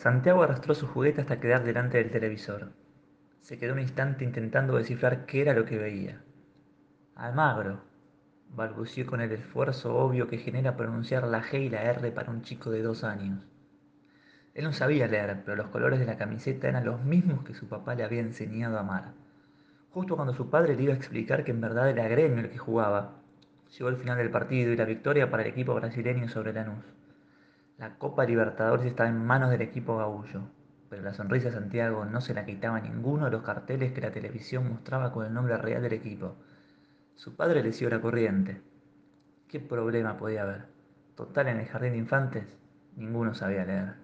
Santiago arrastró su juguete hasta quedar delante del televisor. Se quedó un instante intentando descifrar qué era lo que veía. Almagro, balbució con el esfuerzo obvio que genera pronunciar la G y la R para un chico de dos años. Él no sabía leer, pero los colores de la camiseta eran los mismos que su papá le había enseñado a amar. Justo cuando su padre le iba a explicar que en verdad era gremio el que jugaba, llegó el final del partido y la victoria para el equipo brasileño sobre Lanús. La Copa Libertadores estaba en manos del equipo Gabullo, pero la sonrisa de Santiago no se la quitaba ninguno de los carteles que la televisión mostraba con el nombre real del equipo. Su padre le siguió la corriente. ¿Qué problema podía haber? Total, en el jardín de infantes, ninguno sabía leer.